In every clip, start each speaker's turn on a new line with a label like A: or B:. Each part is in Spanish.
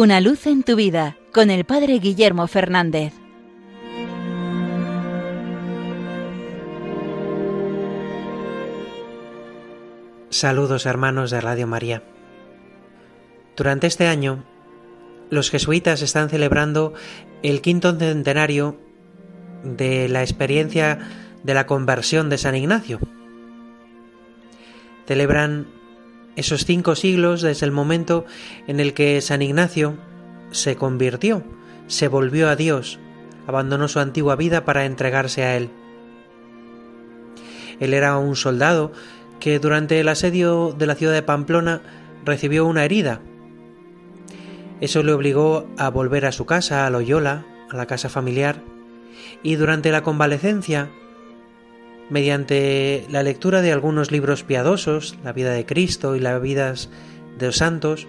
A: Una luz en tu vida con el Padre Guillermo Fernández.
B: Saludos hermanos de Radio María. Durante este año, los jesuitas están celebrando el quinto centenario de la experiencia de la conversión de San Ignacio. Celebran esos cinco siglos desde el momento en el que San Ignacio se convirtió, se volvió a Dios, abandonó su antigua vida para entregarse a Él. Él era un soldado que durante el asedio de la ciudad de Pamplona recibió una herida. Eso le obligó a volver a su casa, a Loyola, a la casa familiar, y durante la convalecencia mediante la lectura de algunos libros piadosos, la vida de Cristo y las vidas de los santos,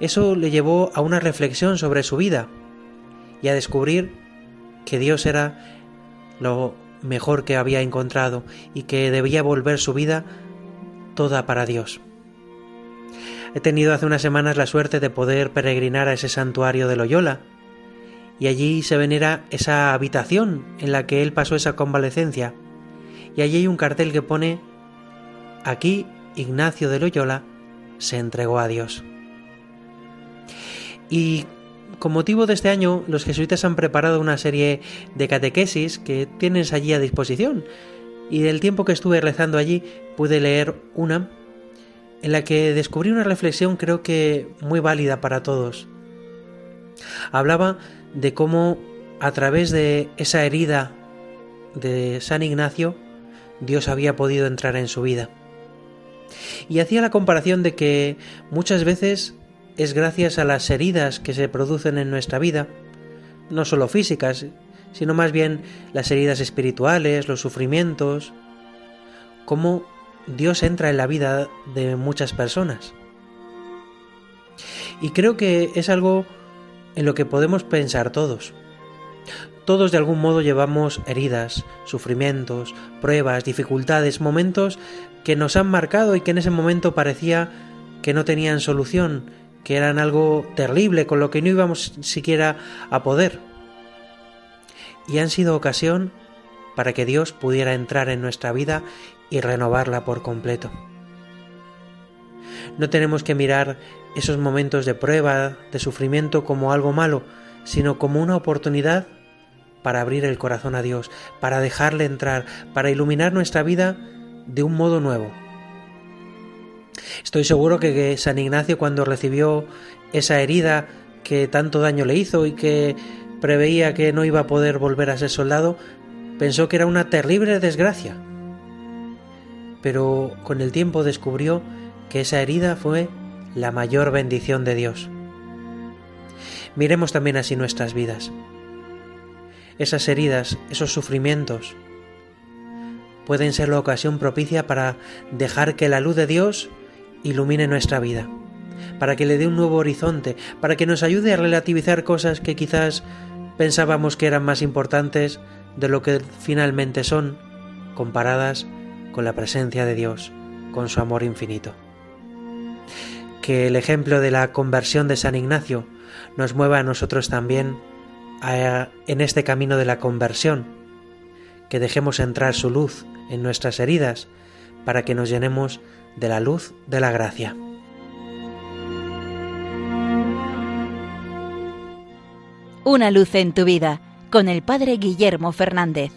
B: eso le llevó a una reflexión sobre su vida y a descubrir que Dios era lo mejor que había encontrado y que debía volver su vida toda para Dios. He tenido hace unas semanas la suerte de poder peregrinar a ese santuario de Loyola, y allí se venera esa habitación en la que él pasó esa convalecencia, y allí hay un cartel que pone Aquí Ignacio de Loyola se entregó a Dios. Y con motivo de este año, los jesuitas han preparado una serie de catequesis que tienes allí a disposición. Y del tiempo que estuve rezando allí, pude leer una en la que descubrí una reflexión creo que muy válida para todos. Hablaba de cómo a través de esa herida de San Ignacio, Dios había podido entrar en su vida. Y hacía la comparación de que muchas veces es gracias a las heridas que se producen en nuestra vida, no solo físicas, sino más bien las heridas espirituales, los sufrimientos, cómo Dios entra en la vida de muchas personas. Y creo que es algo en lo que podemos pensar todos. Todos de algún modo llevamos heridas, sufrimientos, pruebas, dificultades, momentos que nos han marcado y que en ese momento parecía que no tenían solución, que eran algo terrible con lo que no íbamos siquiera a poder. Y han sido ocasión para que Dios pudiera entrar en nuestra vida y renovarla por completo. No tenemos que mirar esos momentos de prueba, de sufrimiento como algo malo, sino como una oportunidad para abrir el corazón a Dios, para dejarle entrar, para iluminar nuestra vida de un modo nuevo. Estoy seguro que, San Ignacio cuando recibió esa herida que tanto daño le hizo y que preveía que no iba a poder volver a ser soldado, pensó que era una terrible desgracia. Pero con el tiempo descubrió que esa herida fue la mayor bendición de Dios. Miremos también así nuestras vidas esas heridas, esos sufrimientos, pueden ser la ocasión propicia para dejar que la luz de Dios ilumine nuestra vida, para que le dé un nuevo horizonte, para que nos ayude a relativizar cosas que quizás pensábamos que eran más importantes de lo que finalmente son, comparadas con la presencia de Dios, con su amor infinito. Que el ejemplo de la conversión de San Ignacio nos mueva a nosotros también en este camino de la conversión, que dejemos entrar su luz en nuestras heridas para que nos llenemos de la luz de la gracia.
A: Una luz en tu vida con el Padre Guillermo Fernández.